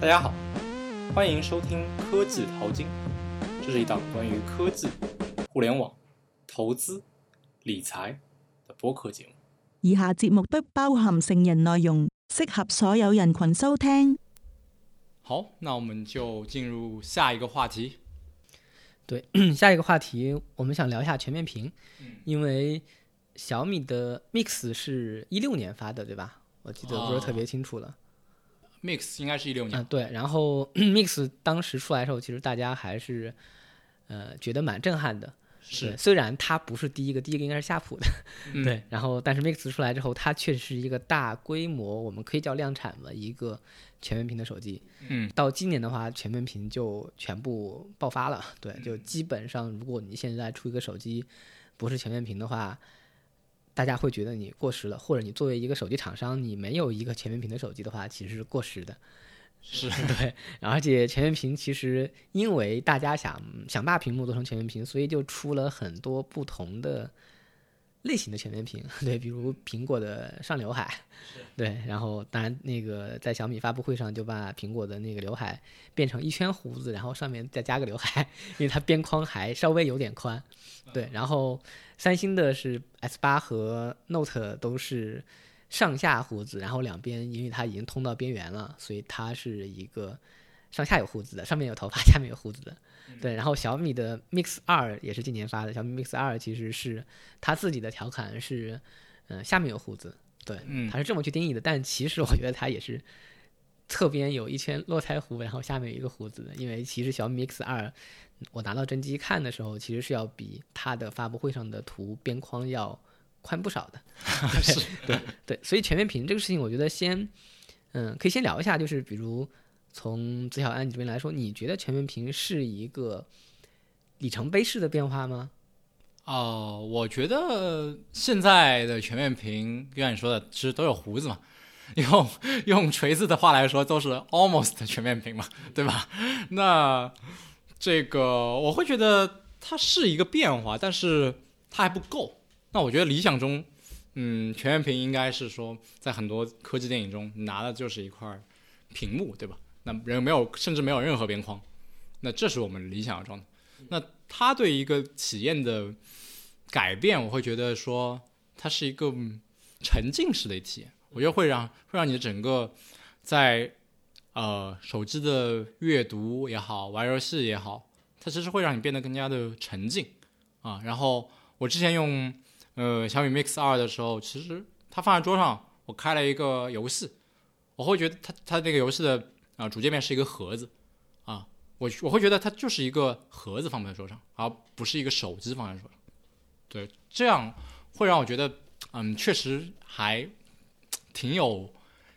大家好，欢迎收听科技淘金，这是一档关于科技、互联网、投资、理财的播客节目。以下节目不包含成人内容，适合所有人群收听。好，那我们就进入下一个话题。对，下一个话题我们想聊一下全面屏，因为小米的 Mix 是一六年发的，对吧？我记得不是特别清楚了。Mix 应该是一六年，啊，对，然后 Mix 当时出来的时候，其实大家还是呃觉得蛮震撼的。是虽然它不是第一个，第一个应该是夏普的，嗯对。然后，但是 Mix 出来之后，它确实是一个大规模，我们可以叫量产的一个全面屏的手机。嗯，到今年的话，全面屏就全部爆发了。对，就基本上，如果你现在出一个手机不是全面屏的话，大家会觉得你过时了，或者你作为一个手机厂商，你没有一个全面屏的手机的话，其实是过时的。是 对，而且全面屏其实因为大家想想把屏幕做成全面屏，所以就出了很多不同的类型的全面屏。对，比如苹果的上刘海，对，然后当然那个在小米发布会上就把苹果的那个刘海变成一圈胡子，然后上面再加个刘海，因为它边框还稍微有点宽。对，然后三星的是 S 八和 Note 都是上下胡子，然后两边因为它已经通到边缘了，所以它是一个上下有胡子的，上面有头发，下面有胡子的。对，然后小米的 Mix 二也是今年发的，小米 Mix 二其实是它自己的调侃是，嗯、下面有胡子，对，嗯它是这么去定义的，但其实我觉得它也是侧边有一圈络腮胡，然后下面有一个胡子的，因为其实小米 Mix 二我拿到真机看的时候，其实是要比它的发布会上的图边框要宽不少的。是对对，所以全面屏这个事情，我觉得先，嗯，可以先聊一下，就是比如从子小安这边来说，你觉得全面屏是一个里程碑式的变化吗？哦、我觉得现在的全面屏，就像你说的，其实都有胡子嘛。用用锤子的话来说，都是 almost 全面屏嘛，对吧？那这个我会觉得它是一个变化，但是它还不够。那我觉得理想中，嗯，全面屏应该是说，在很多科技电影中，拿的就是一块屏幕，对吧？那人没有，甚至没有任何边框，那这是我们理想的状态。那它对一个体验的改变，我会觉得说，它是一个沉浸式的体验。我觉得会让会让你的整个在呃手机的阅读也好，玩游戏也好，它其实会让你变得更加的沉浸啊。然后我之前用呃小米 Mix 二的时候，其实它放在桌上，我开了一个游戏，我会觉得它它那个游戏的啊、主界面是一个盒子啊，我我会觉得它就是一个盒子放在桌上，而不是一个手机放在桌上。对，这样会让我觉得，嗯，确实还挺有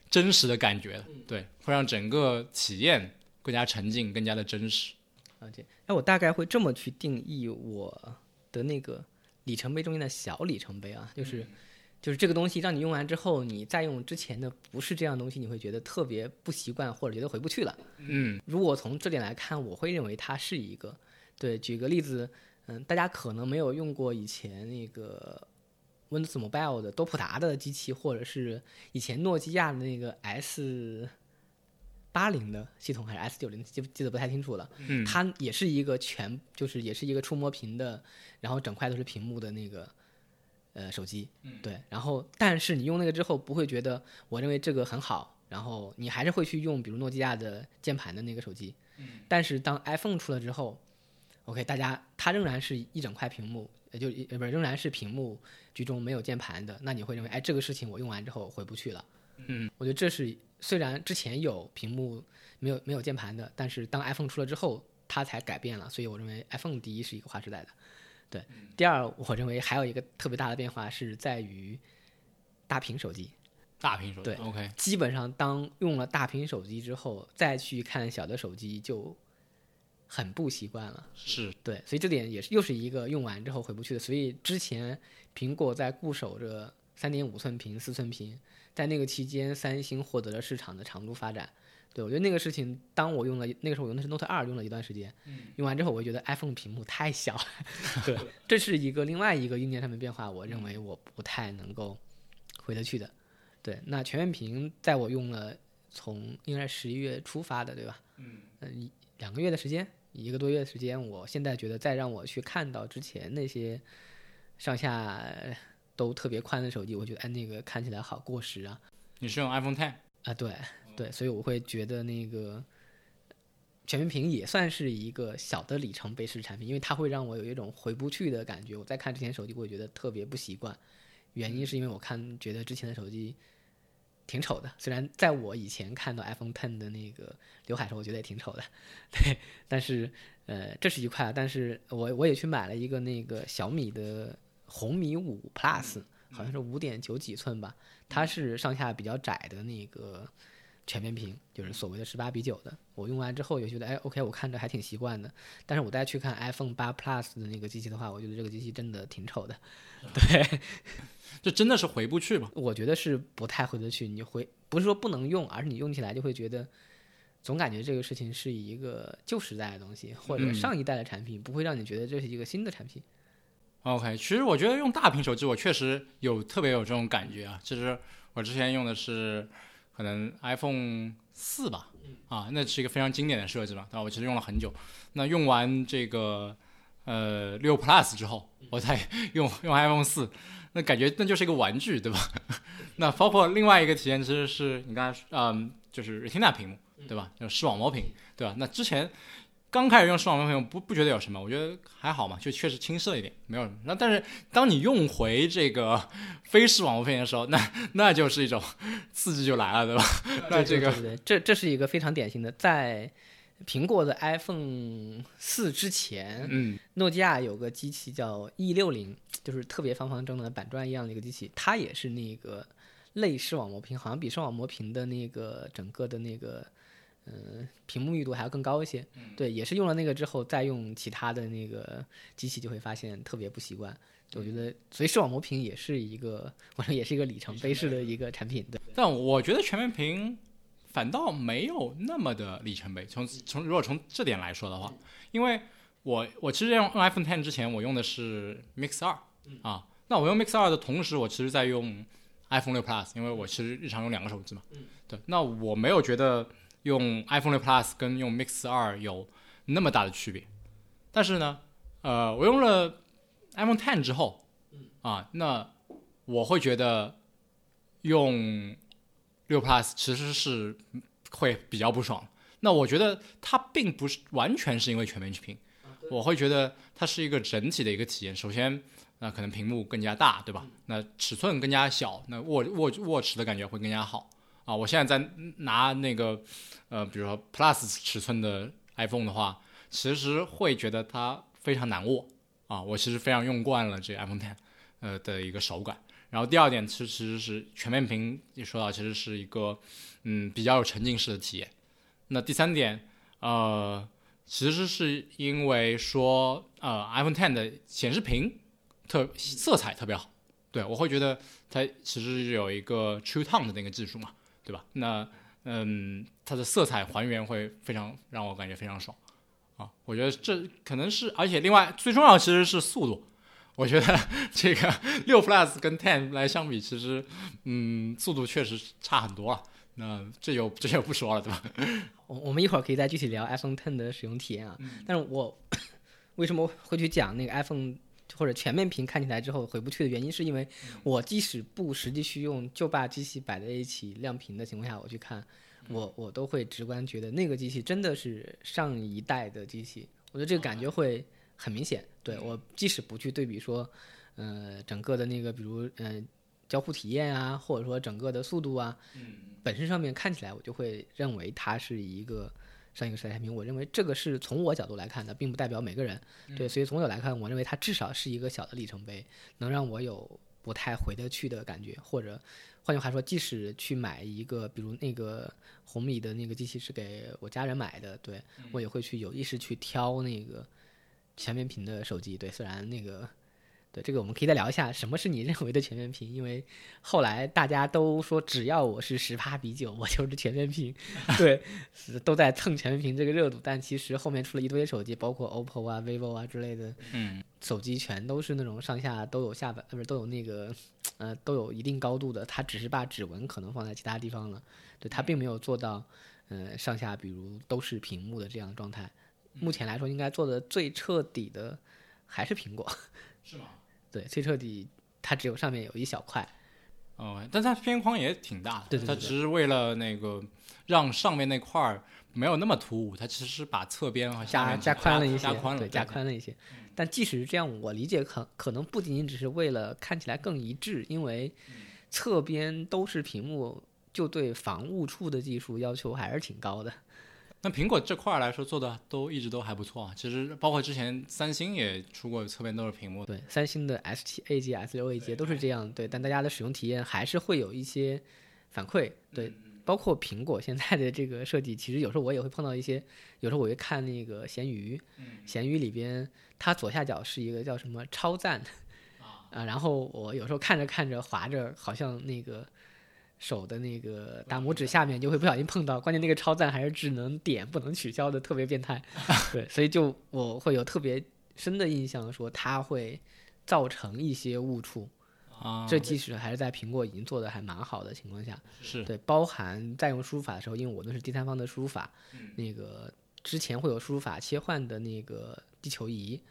真实的感觉的。对，会让整个体验更加沉浸，更加的真实。了解。哎，我大概会这么去定义我的那个里程碑中间的小里程碑啊，就是、就是这个东西让你用完之后，你再用之前的不是这样东西，你会觉得特别不习惯，或者觉得回不去了。嗯如果从这点来看，我会认为它是一个。对，举个例子，嗯，大家可能没有用过以前那个 Windows Mobile 的多普达的机器，或者是以前诺基亚的那个 S 八零的系统还是 S 九零，记不记得不太清楚了。嗯，它也是一个全，就是也是一个触摸屏的，然后整块都是屏幕的那个呃手机，对。然后，但是你用那个之后，不会觉得我认为这个很好，然后你还是会去用比如诺基亚的键盘的那个手机。但是当 iPhone 出了之后，OK，大家它仍然是一整块屏幕，呃就呃不是仍然是屏幕居中没有键盘的，那你会认为哎这个事情我用完之后回不去了。嗯，我觉得这是虽然之前有屏幕没有没有键盘的，但是当 iPhone 出了之后，它才改变了，所以我认为 iPhone 第一是一个划时代的。对，第二我认为还有一个特别大的变化是在于大屏手机。大屏手机。对，OK，基本上当用了大屏手机之后，再去看小的手机就很不习惯了。是对，所以这点也是又是一个用完之后回不去的。所以之前苹果在固守着三点五寸屏、四寸屏，在那个期间，三星获得了市场的长足发展。对我觉得那个事情，当我用了那个时候我用的是 Note 二，用了一段时间，用完之后我就觉得 iPhone 屏幕太小了。对，这是一个另外一个硬件上面变化，我认为我不太能够回得去的。对，那全面屏在我用了从应该是十一月初发的，对吧？嗯，两个月的时间，一个多月的时间，我现在觉得再让我去看到之前那些上下都特别宽的手机，我觉得哎那个看起来好过时啊你是用 iPhone Ten？啊，对对，所以我会觉得那个全面屏也算是一个小的里程碑式产品，因为它会让我有一种回不去的感觉。我在看之前手机，我会觉得特别不习惯，原因是因为我看觉得之前的手机挺丑的，虽然在我以前看到 iPhone Ten 的那个刘海时候，我觉得也挺丑的，对，但是呃这是一块，但是我我也去买了一个那个小米的红米五 Plus，好像是五点九几寸吧，它是上下比较窄的那个全面屏，就是所谓的十八比九的。我用完之后也觉得，哎，OK，我看着还挺习惯的。但是我再去看 iPhone 八 Plus 的那个机器的话，我觉得这个机器真的挺丑的。对，这真的是回不去吗？我觉得是不太回得去。你回不是说不能用，而是你用起来就会觉得，总感觉这个事情是一个旧时代的东西，或者嗯上一代的产品，不会让你觉得这是一个新的产品。OK，其实我觉得用大屏手机，我确实有特别有这种感觉啊。其实我之前用的是可能 iPhone 四吧，啊，那是一个非常经典的设计嘛，对吧？我其实用了很久。那用完这个呃六 Plus 之后，我再 用用 iPhone 四，那感觉那就是一个玩具，对吧？那包括另外一个体验，其实是你刚才嗯，就是 Retina 屏幕，对吧？就视网膜屏，对吧？那之前刚开始用视网膜屏，我不不觉得有什么，我觉得还好嘛，就确实清澈一点，没有什么。那但是当你用回这个非视网膜屏的时候，那那就是一种刺激就来了，对吧？那这个对对对，这这是一个非常典型的，在苹果的 iPhone 四之前，嗯诺基亚有个机器叫 E 六零，就是特别方方正正的板砖一样的一个机器，它也是那个类视网膜屏，好像比视网膜屏的那个整个的那个。嗯，屏幕密度还要更高一些。对，也是用了那个之后，再用其他的那个机器，就会发现特别不习惯。我觉得，所以视网膜屏也是一个，我说也是一个里程碑式的一个产品。对，但我觉得全面屏反倒没有那么的里程碑。从从如果从这点来说的话，因为我我其实用用 iPhone Ten 之前，我用的是 Mix 二啊。那我用 Mix 二的同时，我其实在用 iPhone 六 Plus，因为我其实日常用两个手机嘛。对，那我没有觉得用 iPhone 六 Plus 跟用 Mix 二有那么大的区别。但是呢，呃，我用了 iPhone Ten 之后，啊，那我会觉得用六 Plus 其实是会比较不爽。那我觉得它并不是完全是因为全面屏，我会觉得它是一个整体的一个体验。首先，那可能屏幕更加大，对吧？那尺寸更加小，那握握握持的感觉会更加好啊。我现在在拿那个呃，比如说 Plus 尺寸的 iPhone 的话，其实会觉得它非常难握啊。我其实非常用惯了这个 iPhone Ten 呃的一个手感。然后第二点，其实是全面屏，你说到其实是一个嗯比较有沉浸式的体验。那第三点，呃，其实是因为说呃 iPhone Ten 的显示屏特色彩特别好，对我会觉得它其实有一个 True Tone 的那个技术嘛，对吧？那嗯，它的色彩还原会非常让我感觉非常爽啊！我觉得这可能是，而且另外最重要的其实是速度。我觉得这个 六 Plus 跟 Ten 来相比，其实嗯速度确实差很多了。那这就这就不说了，对吧？我我们一会儿可以再具体聊 iPhone Ten 的使用体验啊。但是我 为什么会去讲那个 iPhone 或者全面屏看起来之后回不去的原因，是因为我即使不实际去用，就把机器摆在一起亮屏的情况下，我去看，我我都会直观觉得那个机器真的是上一代的机器。我觉得这个感觉会很明显。对我即使不去对比说，呃，整个的那个比如呃交互体验啊，或者说整个的速度啊，本身上面看起来，我就会认为它是一个上一个时代产品。我认为这个是从我角度来看的，并不代表每个人。对，所以从我来看，我认为它至少是一个小的里程碑，能让我有不太回得去的感觉。或者换句话说，即使去买一个，比如那个红米的那个机器是给我家人买的，对我也会去有意识去挑那个全面屏的手机。对，虽然那个对，这个我们可以再聊一下，什么是你认为的全面屏？因为后来大家都说，只要我是十八比九，我就是全面屏。对，是都在蹭全面屏这个热度。但其实后面出了一堆手机，包括 OPPO 啊、vivo 啊之类的，嗯，手机全都是那种上下都有下巴，呃，不是都有那个，呃，都有一定高度的。它只是把指纹可能放在其他地方了，对，它并没有做到，呃，上下比如都是屏幕的这样的状态。目前来说，应该做的最彻底的还是苹果。是吗？对，最彻底，它只有上面有一小块。哦，但它边框也挺大的，对对对它只是为了那个让上面那块儿没有那么突兀，它其实是把侧边和下加面加宽了一些，加宽了，对，加宽了一些。但即使是这样，我理解可可能不仅仅只是为了看起来更一致，因为侧边都是屏幕，就对防误触的技术要求还是挺高的。那苹果这块儿来说做的都一直都还不错啊，其实包括之前三星也出过侧边都是屏幕，对，三星的 S 七 A 级、S 六 A 级都是这样，对，但大家的使用体验还是会有一些反馈，对，包括苹果现在的这个设计，其实有时候我也会碰到一些，有时候我会看那个闲鱼，闲鱼里边它左下角是一个叫什么超赞，啊，然后我有时候看着看着滑着，好像那个。手的那个大拇指下面就会不小心碰到，关键那个超赞还是只能点不能取消的，特别变态。对，所以就我会有特别深的印象，说它会造成一些误触。啊，这即使还是在苹果已经做的还蛮好的情况下，是对，包含在用输入法的时候，因为我那是第三方的输入法，那个之前会有输入法切换的那个地球仪。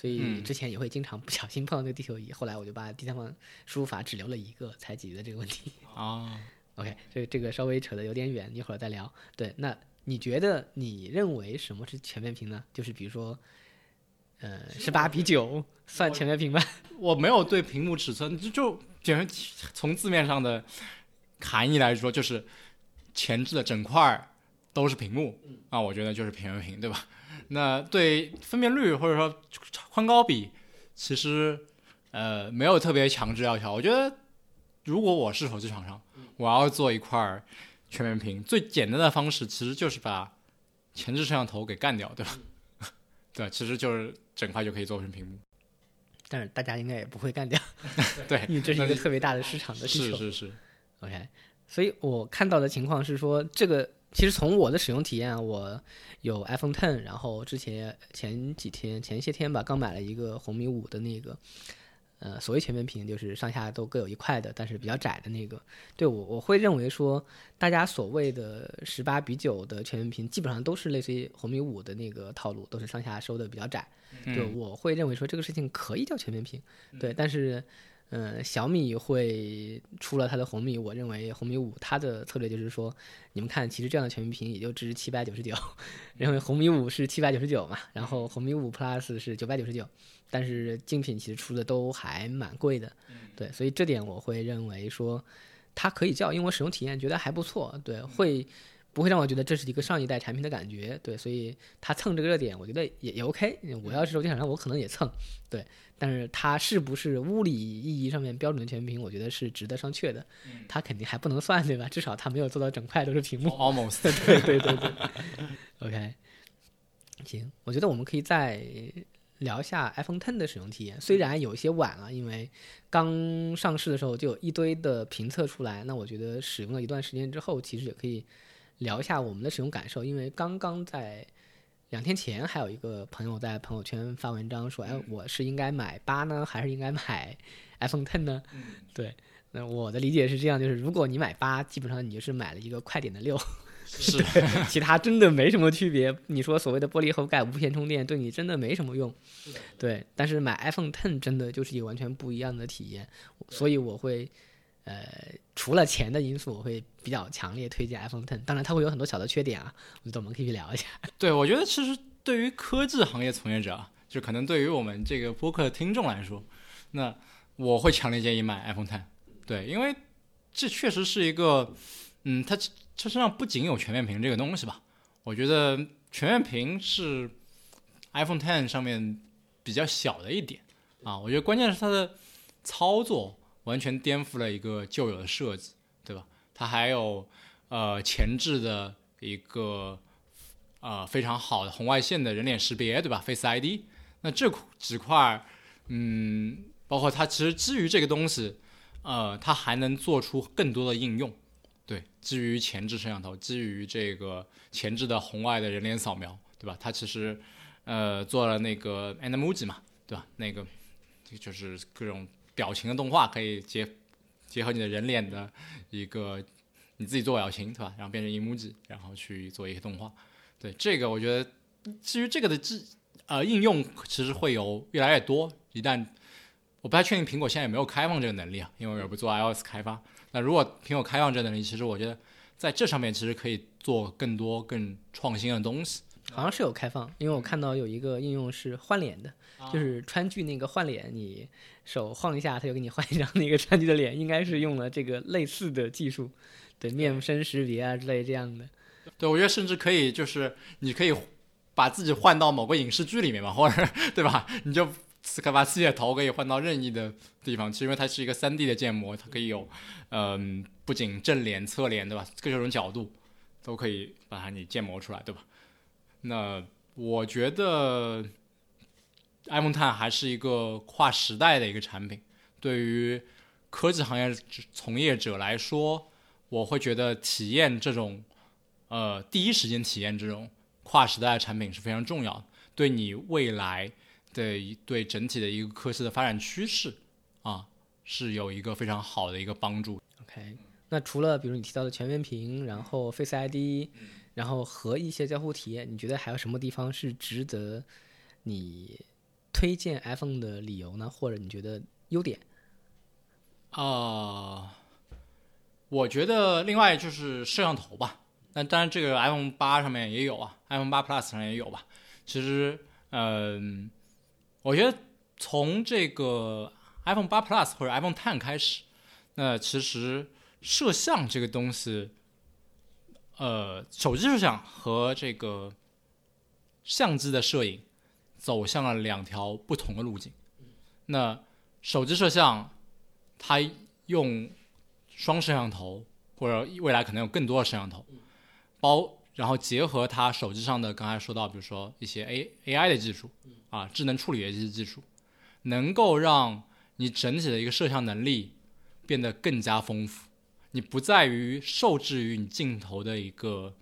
所以嗯之前也会经常不小心碰到那个地球仪，后来我就把第三方输入法只留了一个，才解决的这个问题。哦，OK，这这个稍微扯得有点远，一会儿再聊。对，那你觉得你认为什么是全面屏呢？就是比如说，呃，十八比九算全面屏吧？我没有对屏幕尺寸，就就简直从字面上的含义来说，就是前置的整块儿都是屏幕啊，我觉得就是全面屏，对吧？那对分辨率或者说宽高比，其实呃没有特别强制要求。我觉得如果我是手机厂商，我要做一块全面屏，最简单的方式其实就是把前置摄像头给干掉，对吧？对，其实就是整块就可以做成屏幕。但是大家应该也不会干掉，对，因为这是一个特别大的市场的需求。是是是，OK，所以我看到的情况是说，这个其实从我的使用体验啊，我有 iPhone Ten，然后之前前几天前些天吧，刚买了一个红米五的那个，呃，所谓全面屏，就是上下都各有一块的，但是比较窄的那个。对我我会认为说，大家所谓的十八比九的全面屏，基本上都是类似于红米五的那个套路，都是上下收的比较窄。对，嗯我会认为说这个事情可以叫全面屏，对，但是。嗯，小米会出了它的红米，我认为红米五它的策略就是说，你们看，其实这样的全面屏也就值七百九十九，因为红米五是七百九十九嘛，然后红米五 Plus 是九百九十九，但是竞品其实出的都还蛮贵的，对，所以这点我会认为说它可以叫，因为我使用体验觉得还不错，对，会不会让我觉得这是一个上一代产品的感觉，对，所以它蹭这个热点，我觉得也也 OK，我要是手机厂商，我可能也蹭，对。但是它是不是物理意义上面标准的全面屏，我觉得是值得商榷的。它肯定还不能算，对吧？至少它没有做到整块都是屏幕。almost 对对对对。OK，行，我觉得我们可以再聊一下 iPhone Ten 的使用体验。虽然有一些晚了，因为刚上市的时候就有一堆的评测出来。那我觉得使用了一段时间之后，其实也可以聊一下我们的使用感受，因为刚刚在。两天前还有一个朋友在朋友圈发文章说：“哎，我是应该买八呢，还是应该买 iPhone Ten 呢？” 对，那我的理解是这样，就是如果你买八，基本上你就是买了一个快点的六，是其他真的没什么区别。你说所谓的玻璃后盖无线充电，对你真的没什么用。对，但是买 iPhone Ten 真的就是一个完全不一样的体验，所以我会。呃，除了钱的因素，我会比较强烈推荐 iPhone Ten。当然，它会有很多小的缺点啊，我觉得我们可以去聊一下。对，我觉得其实对于科技行业从业者啊，就可能对于我们这个播客的听众来说，那我会强烈建议买 iPhone Ten。对，因为这确实是一个，嗯，它它身上不仅有全面屏这个东西吧，我觉得全面屏是 iPhone Ten 上面比较小的一点啊。我觉得关键是它的操作。完全颠覆了一个旧有的设计，对吧？它还有呃前置的一个呃非常好的红外线的人脸识别，对吧？Face ID。那这几块，嗯，包括它其实基于这个东西，呃，它还能做出更多的应用。对，基于前置摄像头，基于这个前置的红外的人脸扫描，对吧？它其实呃做了那个 Animoji 嘛，对吧？那个就是各种表情的动画，可以结结合你的人脸的一个你自己做表情，对吧？然后变成 emoji，然后去做一些动画。对，这个我觉得至于这个的智呃应用，其实会有越来越多。一旦我不太确定苹果现在有没有开放这个能力啊，因为我也不做 iOS 开发。那如果苹果开放这能力，其实我觉得在这上面其实可以做更多更创新的东西。好像是有开放，因为我看到有一个应用是换脸的，就是川剧那个换脸，你手晃一下，它就给你换一张那个川剧的脸，应该是用了这个类似的技术，对面身识别啊之类这样的。对，我觉得甚至可以，就是你可以把自己换到某个影视剧里面嘛，或者对吧？你就。可把自己的头可以换到任意的地方，其实因为它是一个三 D 的建模，它可以有，嗯，不仅正脸、侧脸，对吧？各种角度都可以把它你建模出来，对吧？那我觉得 iPhone Ten 还是一个跨时代的一个产品，对于科技行业从业者来说，我会觉得体验这种，呃，第一时间体验这种跨时代的产品是非常重要的，对你未来。的一对整体的一个科技的发展趋势啊，是有一个非常好的一个帮助。OK，那除了比如你提到的全面屏，然后 Face ID，然后和一些交互体验，你觉得还有什么地方是值得你推荐 iPhone 的理由呢？或者你觉得优点？啊，我觉得另外就是摄像头吧。那当然，这个 iPhone 八上面也有啊，iPhone 八 Plus 上也有吧。其实，嗯。我觉得从这个 iPhone 八 Plus 或者 iPhone Ten 开始，那其实摄像这个东西，呃，手机摄像和这个相机的摄影走向了两条不同的路径。那手机摄像，它用双摄像头，或者未来可能有更多的摄像头，包。然后结合它手机上的刚才说到，比如说一些 A A I 的技术啊，智能处理的这些技术，能够让你整体的一个摄像能力变得更加丰富。你不在于受制于你镜头的一个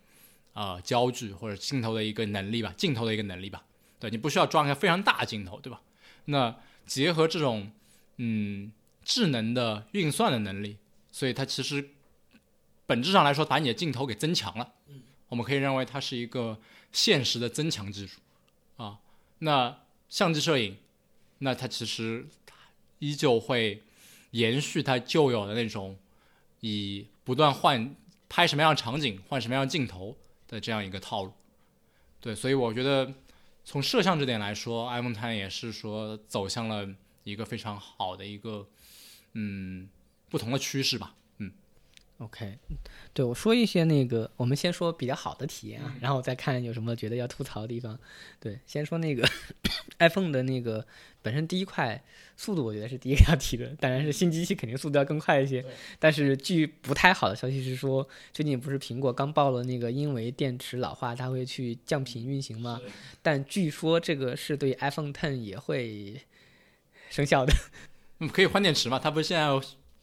啊焦距或者镜头的一个能力吧，镜头的一个能力吧。对你不需要装一个非常大镜头，对吧？那结合这种嗯智能的运算的能力，所以它其实本质上来说，把你的镜头给增强了。我们可以认为它是一个现实的增强技术，啊，那相机摄影，那它其实依旧会延续它旧有的那种以不断换拍什么样场景换什么样镜头的这样一个套路，对，所以我觉得从摄像这点来说，iPhone Ten 也是说走向了一个非常好的一个嗯不同的趋势吧。OK，对我说一些那个，我们先说比较好的体验啊，然后再看有什么觉得要吐槽的地方。对，先说那个 iPhone 的那个本身第一块速度，我觉得是第一个要提的。当然是新机器肯定速度要更快一些。但是据不太好的消息是说，最近不是苹果刚报了那个，因为电池老化，它会去降频运行吗？但据说这个是对 iPhone Ten 也会生效的。嗯，可以换电池嘛？它不是现在？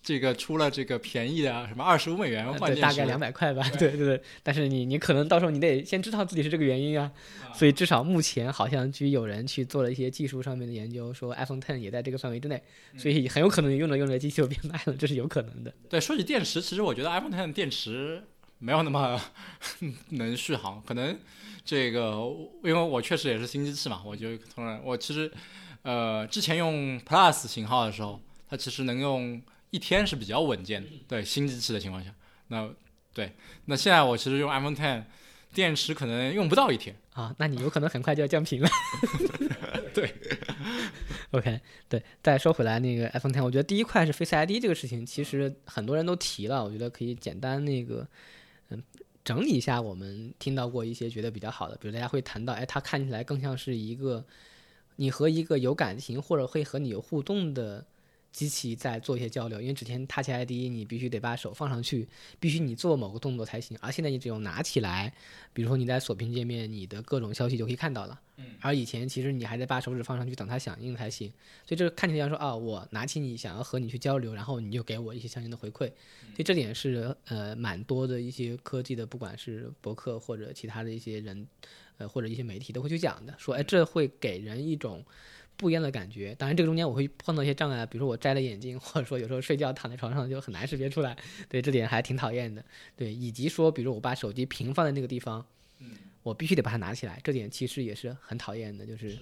这个出了这个便宜的什么二十五美元换电池，大概两百块吧。对对对，但是你你可能到时候你得先知道自己是这个原因啊。所以至少目前好像据有人去做了一些技术上面的研究，说 iPhone Ten 也在这个范围之内，所以很有可能用着用着机器就变慢了，这是有可能的。对，说起电池，其实我觉得 iPhone Ten 电池没有那么 能续航，可能这个因为我确实也是新机器嘛，我就突然我其实呃之前用 Plus 型号的时候，它其实能用。一天是比较稳健的，对新机器的情况下，那对，那现在我其实用 iPhone Ten，电池可能用不到一天啊，那你有可能很快就要降频了。对，OK，对，再说回来那个 iPhone Ten，我觉得第一块是 Face ID 这个事情，其实很多人都提了，我觉得可以简单那个嗯整理一下，我们听到过一些觉得比较好的，比如大家会谈到，哎，它看起来更像是一个你和一个有感情或者会和你有互动的。机器在做一些交流，因为之前 Touch ID 你必须得把手放上去，必须你做某个动作才行，而现在你只用拿起来，比如说你在锁屏界面，你的各种消息就可以看到了。嗯。而以前其实你还得把手指放上去等它响应才行，所以这个看起来像说啊，我拿起你想要和你去交流，然后你就给我一些相应的回馈，所以这点是呃蛮多的一些科技的，不管是博客或者其他的一些人，呃或者一些媒体都会去讲的，说哎这会给人一种。不一样的感觉，当然这个中间我会碰到一些障碍，比如说我摘了眼镜，或者说有时候睡觉躺在床上就很难识别出来，对这点还挺讨厌的。对，以及说，比如我把手机平放在那个地方，我必须得把它拿起来，这点其实也是很讨厌的。就是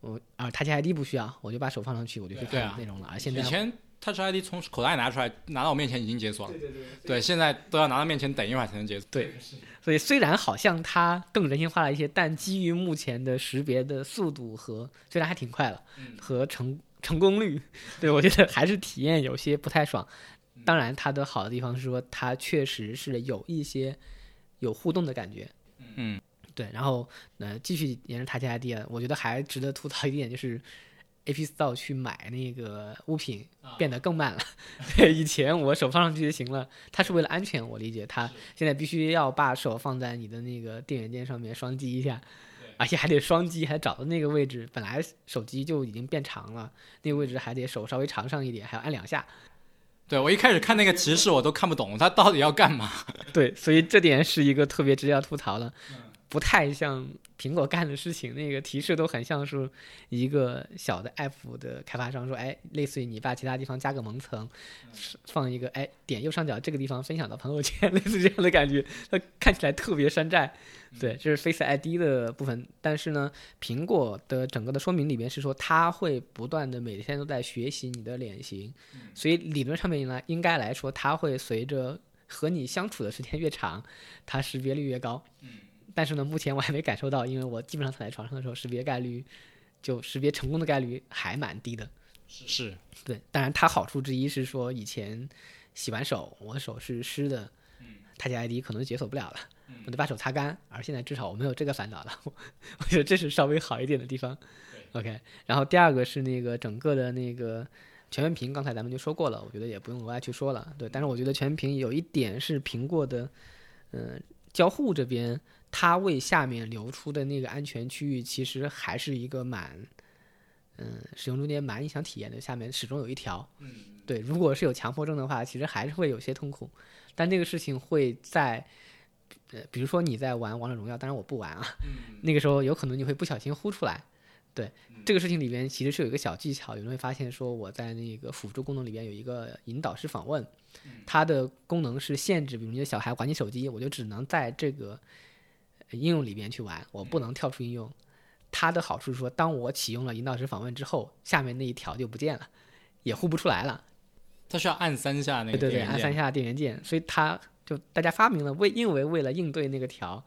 我啊，Touch ID 不需要，我就把手放上去，我就去看内容了。而现在以前 Touch ID 从口袋里拿出来，拿到我面前已经解锁了，对对对，对，现在都要拿到面前等一会儿才能解锁。对。所以虽然好像它更人性化了一些，但基于目前的识别的速度和虽然还挺快了，和成成功率，对我觉得还是体验有些不太爽。当然，它的好的地方是说它确实是有一些有互动的感觉。嗯，对。然后呃，继续沿着它家 ID 啊，我觉得还值得吐槽一点就是。A P Store 去买那个物品变得更慢了。对，以前我手放上去就行了，它是为了安全，我理解。它现在必须要把手放在你的那个电源键上面双击一下，而且还得双击，还找到那个位置。本来手机就已经变长了，那个位置还得手稍微长上一点，还要按两下。对我一开始看那个提示我都看不懂，它到底要干嘛？对，所以这点是一个特别值得要吐槽的。不太像苹果干的事情，那个提示都很像是一个小的 app 的开发商说，哎，类似于你把其他地方加个蒙层，放一个，哎，点右上角这个地方分享到朋友圈，类似这样的感觉，它看起来特别山寨。对，这是 Face ID 的部分，但是呢，苹果的整个的说明里面是说，它会不断的每天都在学习你的脸型，所以理论上面呢，应该来说，它会随着和你相处的时间越长，它识别率越高。但是呢，目前我还没感受到，因为我基本上躺在床上的时候，识别概率就识别成功的概率还蛮低的。是，对。当然，它好处之一是说，以前洗完手，我手是湿的，嗯他家 ID 可能解锁不了了，我得把手擦干。而现在至少我没有这个烦恼了，我觉得这是稍微好一点的地方。OK。然后第二个是那个整个的那个全面屏，刚才咱们就说过了，我觉得也不用额外去说了。对。但是我觉得全面屏有一点是苹果的，嗯，交互这边。它为下面留出的那个安全区域，其实还是一个蛮，嗯，使用中间蛮影响体验的。下面始终有一条，对，如果是有强迫症的话，其实还是会有些痛苦。但这个事情会在，呃，比如说你在玩王者荣耀，当然我不玩啊，那个时候有可能你会不小心呼出来。对，这个事情里边其实是有一个小技巧，有人会发现说我在那个辅助功能里边有一个引导式访问，它的功能是限制，比如你的小孩玩你手机，我就只能在这个。应用里边去玩，我不能跳出应用。它的好处是说，当我启用了引导式访问之后，下面那一条就不见了，也呼不出来了。它需要按三下那个对对对，按三下电源键。所以它就大家发明了为，因为为了应对那个条，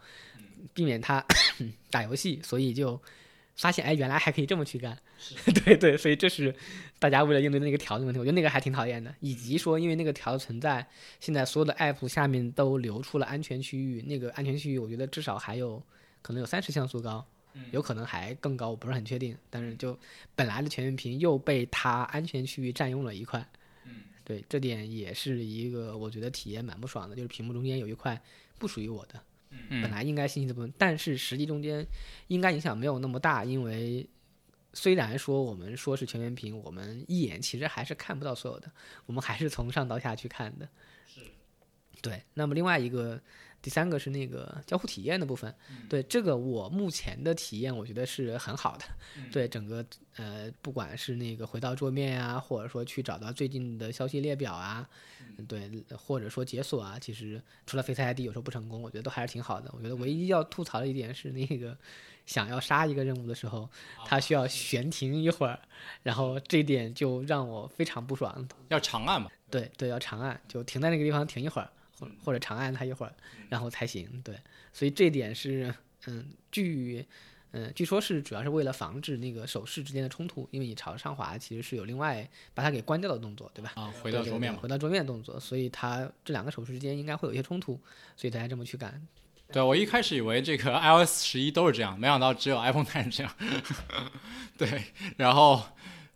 避免它 打游戏，所以就。发现哎，原来还可以这么去干，对对，所以这是大家为了应对那个条的问题，我觉得那个还挺讨厌的。以及说，因为那个条的存在，现在所有的 app 下面都留出了安全区域，那个安全区域我觉得至少还有可能有三十像素高，有可能还更高，我不是很确定。但是就本来的全面屏又被它安全区域占用了一块，对，这点也是一个我觉得体验蛮不爽的，就是屏幕中间有一块不属于我的。本来应该信息的部分，但是实际中间应该影响没有那么大，因为虽然说我们说是全面屏，我们一眼其实还是看不到所有的，我们还是从上到下去看的。是，对。那么另外一个。第三个是那个交互体验的部分，对这个我目前的体验我觉得是很好的，对整个呃不管是那个回到桌面啊，或者说去找到最近的消息列表啊，对，或者说解锁啊，其实除了 Face ID 有时候不成功，我觉得都还是挺好的。我觉得唯一要吐槽的一点是那个想要杀一个任务的时候，它需要悬停一会儿，然后这一点就让我非常不爽。要长按嘛？对对，要长按，就停在那个地方停一会儿。或或者长按它一会儿，然后才行。对，所以这点是，嗯，据，嗯，据说是主要是为了防止那个手势之间的冲突，因为你朝上滑其实是有另外把它给关掉的动作，对吧？啊，回到桌面嘛，回到桌面的动作，所以它这两个手势之间应该会有一些冲突，所以大家这么去干。对我一开始以为这个 iOS 十一都是这样，没想到只有 iPhone 才是这样。对，然后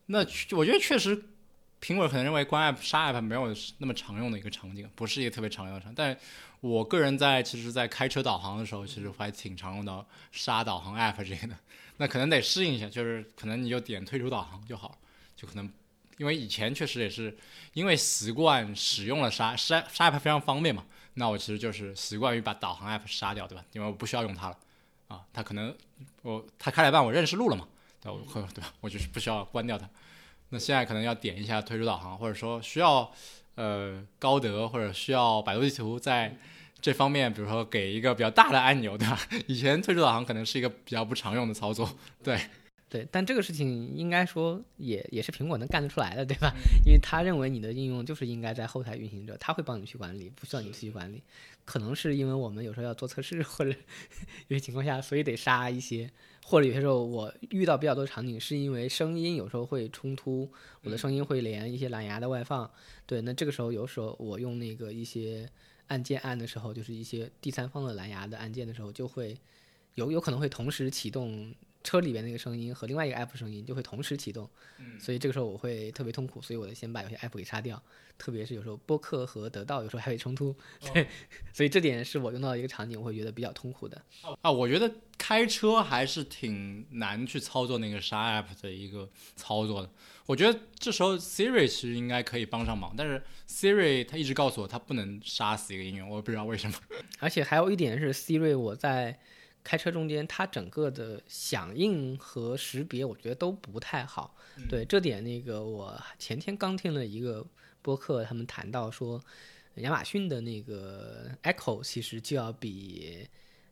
那我觉得确实。苹果可能认为关 app 杀 app 没有那么常用的一个场景，不是一个特别常用的场景。但我个人在其实，在开车导航的时候，其实还挺常用到杀导航 app 这个的。那可能得适应一下，就是可能你就点退出导航就好，就可能因为以前确实也是因为习惯使用了杀杀杀 app 非常方便嘛，那我其实就是习惯于把导航 app 杀掉，对吧？因为我不需要用它了啊，它可能我它开了一半我认识路了嘛，对吧？我 对吧？我就是不需要关掉它。那现在可能要点一下退出导航，或者说需要呃高德或者需要百度地图在这方面，比如说给一个比较大的按钮，对吧？以前退出导航可能是一个比较不常用的操作，对。对，但这个事情应该说也也是苹果能干得出来的，对吧？因为他认为你的应用就是应该在后台运行着，他会帮你去管理，不需要你去管理。可能是因为我们有时候要做测试，或者 有些情况下，所以得杀一些。或者有些时候我遇到比较多场景，是因为声音有时候会冲突，我的声音会连一些蓝牙的外放。对，那这个时候有时候我用那个一些按键按的时候，就是一些第三方的蓝牙的按键的时候，就会有有可能会同时启动。车里边那个声音和另外一个 app 声音就会同时启动，所以这个时候我会特别痛苦，所以我得先把有些 app 给杀掉，特别是有时候播客和得到有时候还会冲突，对，所以这点是我用到一个场景我会觉得比较痛苦的。啊，我觉得开车还是挺难去操作那个杀 app 的一个操作的，我觉得这时候 Siri 其实应该可以帮上忙，但是 Siri 它一直告诉我它不能杀死一个应用，我不知道为什么。而且还有一点是 Siri 我在。开车中间，它整个的响应和识别，我觉得都不太好。对这点，那个我前天刚听了一个播客，他们谈到说，亚马逊的那个 Echo 其实就要比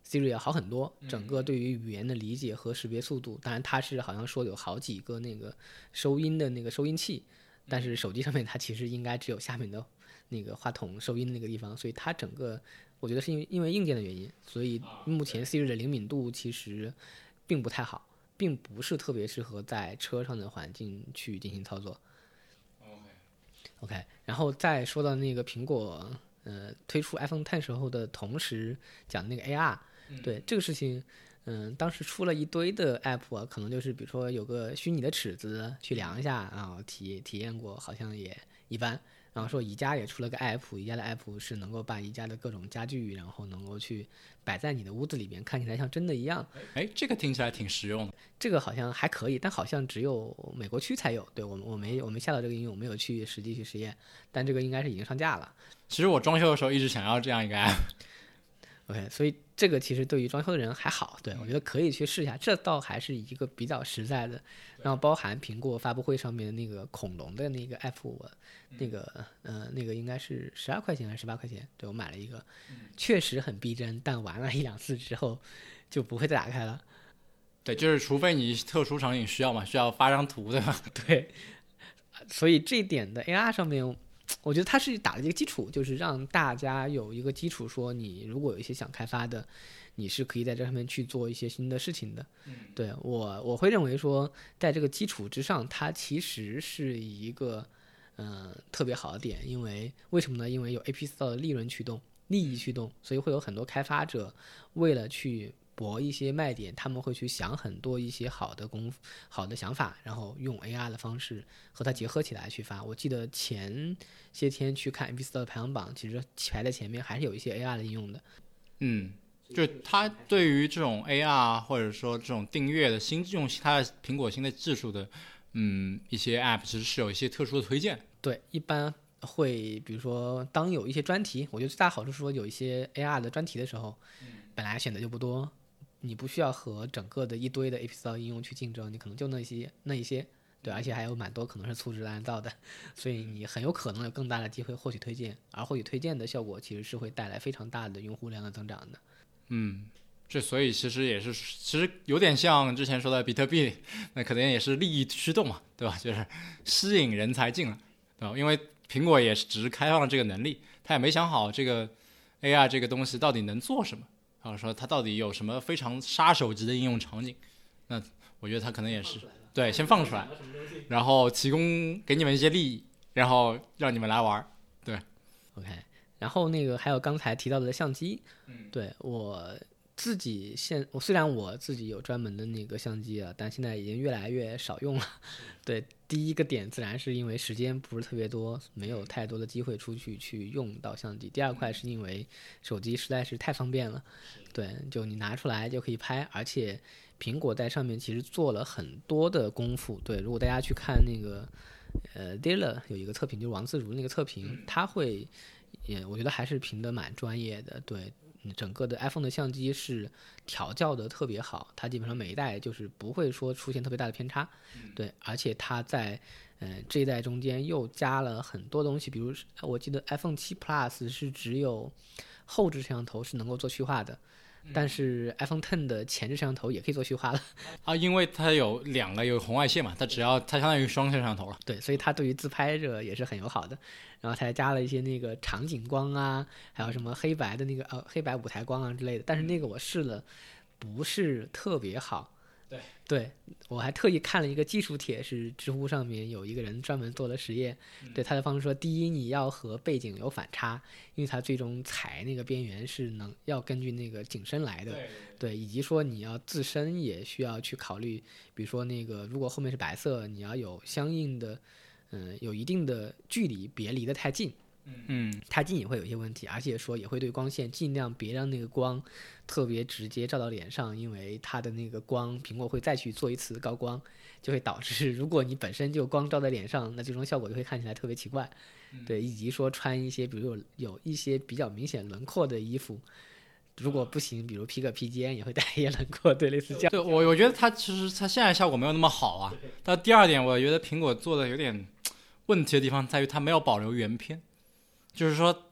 Siri 要好很多，整个对于语言的理解和识别速度。当然，它是好像说有好几个那个收音的那个收音器，但是手机上面它其实应该只有下面的那个话筒收音的那个地方，所以它整个。我觉得是因为因为硬件的原因，所以目前 Siri 的灵敏度其实并不太好，并不是特别适合在车上的环境去进行操作。OK，然后再说到那个苹果呃推出 iPhone Ten 时候的同时讲那个 AR，对这个事情，嗯，当时出了一堆的 App，可能就是比如说有个虚拟的尺子去量一下啊，体体验过好像也一般。然后说宜家也出了个 app，宜家的 app 是能够把宜家的各种家具，然后能够去摆在你的屋子里边，看起来像真的一样。哎，这个听起来挺实用的。这个好像还可以，但好像只有美国区才有。对我们，我没我没下到这个应用，我没有去实际去实验，但这个应该是已经上架了。其实我装修的时候一直想要这样一个 app。OK，所以这个其实对于装修的人还好，对我觉得可以去试一下，这倒还是一个比较实在的。然后包含苹果发布会上面的那个恐龙的那个 app，我那个呃那个应该是十二块钱还是十八块钱？对我买了一个，确实很逼真，但玩了一两次之后就不会再打开了。对，就是除非你特殊场景需要嘛，需要发张图对吧？对，所以这一点的 AR 上面。我觉得它是打了一个基础，就是让大家有一个基础，说你如果有一些想开发的，你是可以在这上面去做一些新的事情的。对我我会认为说，在这个基础之上，它其实是一个嗯特别好的点，因为为什么呢？因为有 App Store 的利润驱动、利益驱动，所以会有很多开发者为了去。博一些卖点，他们会去想很多一些好的功好的想法，然后用 AR 的方式和它结合起来去发。我记得前些天去看 App Store 的排行榜，其实排在前面还是有一些 AR 的应用的。嗯，就它对于这种 AR 或者说这种订阅的新用它的苹果新的技术的，嗯，一些 App 其实是有一些特殊的推荐。对，一般会比如说当有一些专题，我觉得最大好处是说有一些 AR 的专题的时候，本来选择就不多。你不需要和整个的一堆的 App Store 应用去竞争，你可能就那些那一些，对，而且还有蛮多可能是粗制滥造的，所以你很有可能有更大的机会获取推荐，而获取推荐的效果其实是会带来非常大的用户量的增长的。嗯，这所以其实也是，其实有点像之前说的比特币，那可能也是利益驱动嘛，对吧？就是吸引人才进来，对吧？因为苹果也是只是开放了这个能力，他也没想好这个 AR 这个东西到底能做什么。说它到底有什么非常杀手级的应用场景？那我觉得它可能也是对，先放出来，然后提供给你们一些利益，然后让你们来玩儿。对，OK。然后那个还有刚才提到的相机，对我自己现我虽然我自己有专门的那个相机啊，但现在已经越来越少用了。对，第一个点自然是因为时间不是特别多，没有太多的机会出去去用到相机。第二块是因为手机实在是太方便了，对，就你拿出来就可以拍，而且苹果在上面其实做了很多的功夫。对，如果大家去看那个呃 d i l l 有一个测评，就是王自如那个测评，他会也我觉得还是评的蛮专业的，对。整个的 iPhone 的相机是调教的特别好，它基本上每一代就是不会说出现特别大的偏差，对，而且它在嗯这一代中间又加了很多东西，比如我记得 iPhone 七 Plus 是只有后置摄像头是能够做虚化的。但是 iPhone Ten 的前置摄像头也可以做虚化了 啊，因为它有两个有红外线嘛，它只要它相当于双摄像头了。对，所以它对于自拍者也是很友好的。然后它还加了一些那个场景光啊，还有什么黑白的那个呃黑白舞台光啊之类的。但是那个我试了，不是特别好。对，对我还特意看了一个技术帖，是知乎上面有一个人专门做了实验。对他的方式说，第一你要和背景有反差，因为它最终裁那个边缘是能要根据那个景深来的。对，以及说你要自身也需要去考虑，比如说那个如果后面是白色，你要有相应的，嗯，有一定的距离，别离得太近。嗯，它近也会有一些问题，而且说也会对光线尽量别让那个光特别直接照到脸上，因为它的那个光，苹果会再去做一次高光，就会导致 如果你本身就光照在脸上，那最终效果就会看起来特别奇怪。对，以及说穿一些比如有有一些比较明显轮廓的衣服，如果不行，比如披个披肩也会带一些轮廓，对，类似这样。对我我觉得它其实它现在效果没有那么好啊。但第二点，我觉得苹果做的有点问题的地方在于它没有保留原片。就是说，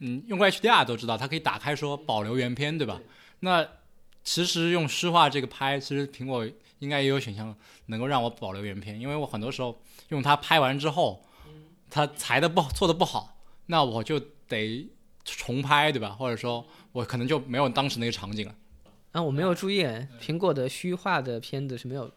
嗯，用过 HDR 都知道，它可以打开说保留原片，对吧？那其实用虚化这个拍，其实苹果应该也有选项能够让我保留原片，因为我很多时候用它拍完之后，它裁的不好，做的不好，那我就得重拍，对吧？或者说我可能就没有当时那个场景了。啊，我没有注意，苹果的虚化的片子是没有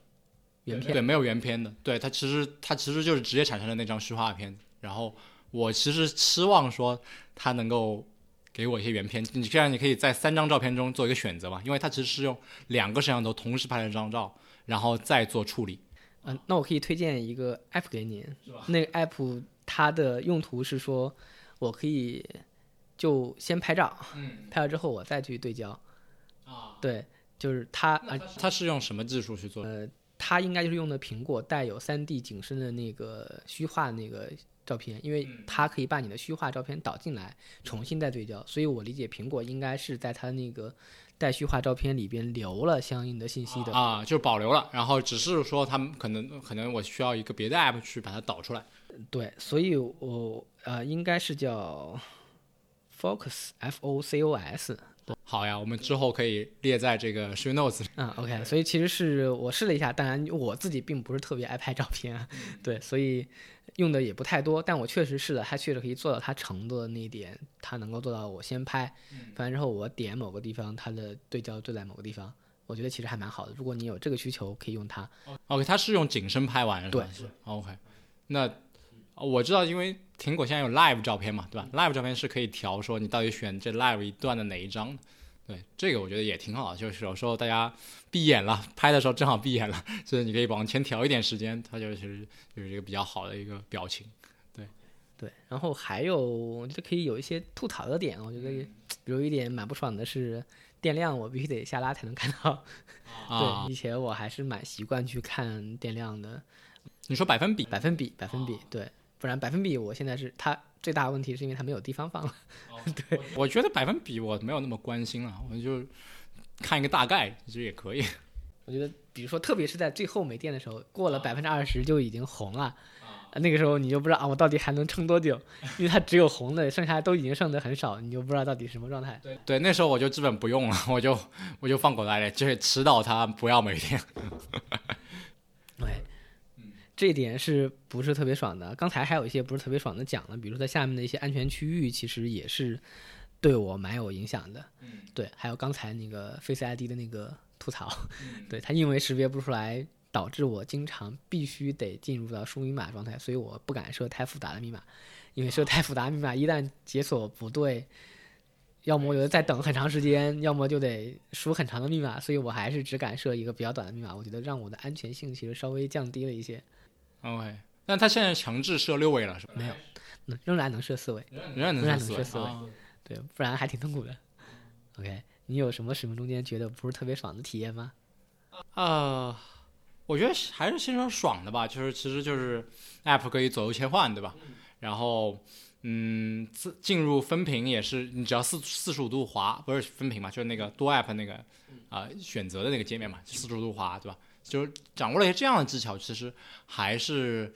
原片，对，没有原片的，对，它其实它其实就是直接产生了那张虚化片，然后。我其实期望说它能够给我一些原片，你这样你可以在三张照片中做一个选择嘛，因为它其实是用两个摄像头同时拍了一张照，然后再做处理。嗯，那我可以推荐一个 app 给你，那个 app 它的用途是说，我可以就先拍照，嗯，拍了之后我再去对焦。啊，对，就是它，它是用什么技术去做？呃，它应该就是用的苹果带有 3D 景深的那个虚化那个。照片，因为它可以把你的虚化照片导进来，重新再对焦，所以我理解苹果应该是在它那个带虚化照片里边留了相应的信息的啊，就保留了，然后只是说他们可能可能我需要一个别的 app 去把它导出来。对，所以我呃应该是叫 Focus F O C O S。好呀，我们之后可以列在这个 show notes 里。啊，OK，所以其实是我试了一下，当然我自己并不是特别爱拍照片，对，所以。用的也不太多，但我确实试了，它确实可以做到它程度的那一点，它能够做到我先拍，拍完之后我点某个地方，它的对焦对在某个地方，我觉得其实还蛮好的。如果你有这个需求，可以用它。OK，它是用景深拍完是吧？对，OK。那我知道，因为苹果现在有 Live 照片嘛，对吧？Live 照片是可以调说你到底选这 Live 一段的哪一张。对，这个我觉得也挺好，就是有时候大家闭眼了，拍的时候正好闭眼了，所以你可以往前调一点时间，它就是就是一个比较好的一个表情。对，对，然后还有我觉得可以有一些吐槽的点，我觉得比如一点蛮不爽的是电量，我必须得下拉才能看到。对，以前我还是蛮习惯去看电量的。你说百分比？百分比，百分比，对，不然百分比我现在是它。最大的问题是因为它没有地方放了。对，我觉得百分比我没有那么关心了，我就看一个大概，其实也可以。我觉得，比如说，特别是在最后没电的时候，过了百分之二十就已经红了，那个时候你就不知道啊，我到底还能撑多久？因为它只有红的，剩下都已经剩的很少，你就不知道到底什么状态。对对，那时候我就基本不用了，我就我就放口袋里，就是吃到它不要没电。对。这点是不是特别爽的？刚才还有一些不是特别爽的讲了，比如说在下面的一些安全区域，其实也是对我蛮有影响的。对，还有刚才那个 Face ID 的那个吐槽，对它因为识别不出来，导致我经常必须得进入到输密码状态，所以我不敢设太复杂的密码，因为设太复杂密码一旦解锁不对，要么我有的再等很长时间，要么就得输很长的密码，所以我还是只敢设一个比较短的密码。我觉得让我的安全性其实稍微降低了一些。OK，那他现在强制设六位了是吧？没有，嗯仍然能设四位，仍然能设四位对，不然还挺痛苦的。OK，你有什么使用中间觉得不是特别爽的体验吗？呃，我觉得还是先说爽的吧，就是其实就是 App 可以左右切换，对吧？然后，嗯，自进入分屏也是你只要四四十五度滑，不是分屏嘛，就是那个多 App 那个啊、选择的那个界面嘛，四十五度滑，对吧？就是掌握了一些这样的技巧，其实还是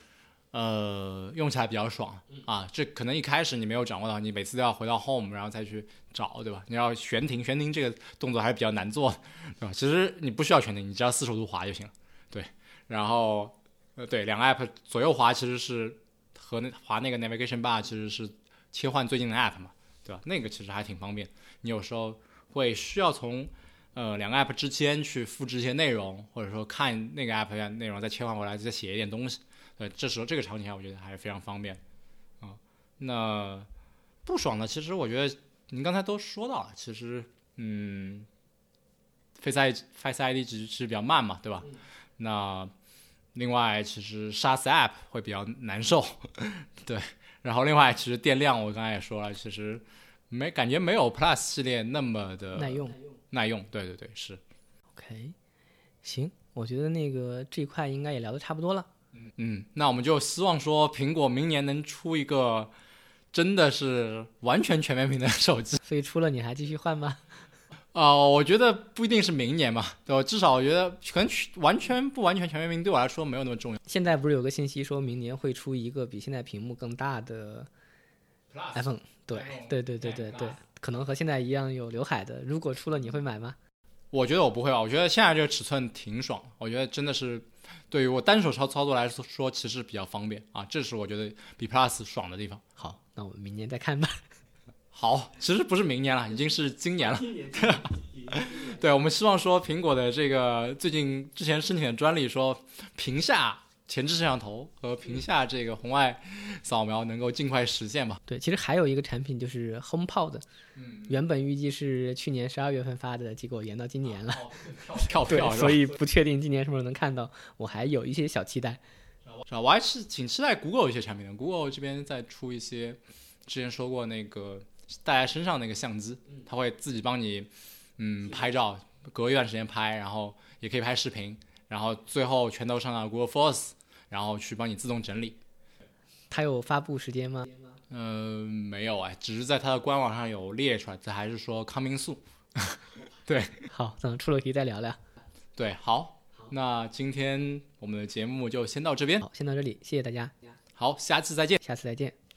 呃用起来比较爽啊。这可能一开始你没有掌握到，你每次都要回到 Home 然后再去找，对吧？你要悬停，悬停这个动作还是比较难做的。对吧？其实你不需要悬停，你只要四十度滑就行了。对，然后呃，对，两个 app 左右滑其实是和那滑那个 navigation bar 其实是切换最近的 app 嘛，对吧？那个其实还挺方便。你有时候会需要从呃两个 app 之间去复制一些内容，或者说看那个 app 的内容再切换回来，再写一点东西。对，这时候这个场景下我觉得还是非常方便啊、那不爽的，其实我觉得您刚才都说到了，其实嗯。Face ID Face ID 其实是比较慢嘛，对吧？那另外其实杀死 App 会比较难受，对。然后另外其实电量我刚才也说了，其实没感觉没有 Plus 系列那么的耐用。耐用，对对对，是。OK，行，我觉得那个这一块应该也聊得差不多了。嗯，那我们就希望说苹果明年能出一个真的是完全全面屏的手机。所以出了你还继续换吗？啊、我觉得不一定是明年嘛，对吧？至少我觉得可能完全不完全全面屏对我来说没有那么重要。现在不是有个信息说明年会出一个比现在屏幕更大的 iPhone？对对对对对对，可能和现在一样有刘海的。如果出了，你会买吗？我觉得我不会吧，我觉得现在这个尺寸挺爽，我觉得真的是对于我单手操操作来说说，其实比较方便啊，这是我觉得比 Plus 爽的地方。好，那我们明年再看吧。好，其实不是明年了，已经是今年了。对，我们希望说苹果的这个最近之前申请的专利说屏下前置摄像头和屏下这个红外扫描能够尽快实现吧。对，其实还有一个产品就是 HomePod，嗯原本预计是去年十二月份发的，结果延到今年了。跳对票，是吧所以不确定今年是不是能看到，我还有一些小期待。是吧？我还是挺期待 Google 一些产品的。Google 这边在出一些，之前说过那个戴在身上那个相机，它会自己帮你嗯拍照，隔一段时间拍，然后也可以拍视频，然后最后全都上到 Google Force，然后去帮你自动整理。它有发布时间吗？嗯、没有哎，只是在它的官网上有列出来，这还是说 coming soon。好，等出了题再聊聊。对，好，那今天我们的节目就先到这边，好，先到这里，谢谢大家，好，下次再见。下次再见。